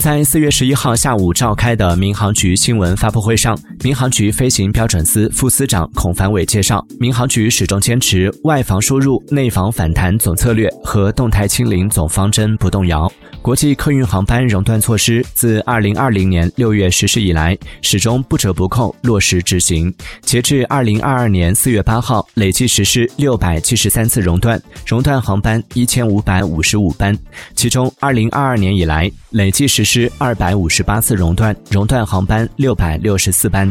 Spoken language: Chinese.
在四月十一号下午召开的民航局新闻发布会上，民航局飞行标准司副司长孔凡伟介绍，民航局始终坚持外防输入、内防反弹总策略和动态清零总方针不动摇。国际客运航班熔断措施自二零二零年六月实施以来，始终不折不扣落实执行。截至二零二二年四月八号，累计实施六百七十三次熔断，熔断航班一千五百五十五班，其中二零二二年以来累计实施。是二百五十八次熔断，熔断航班六百六十四班。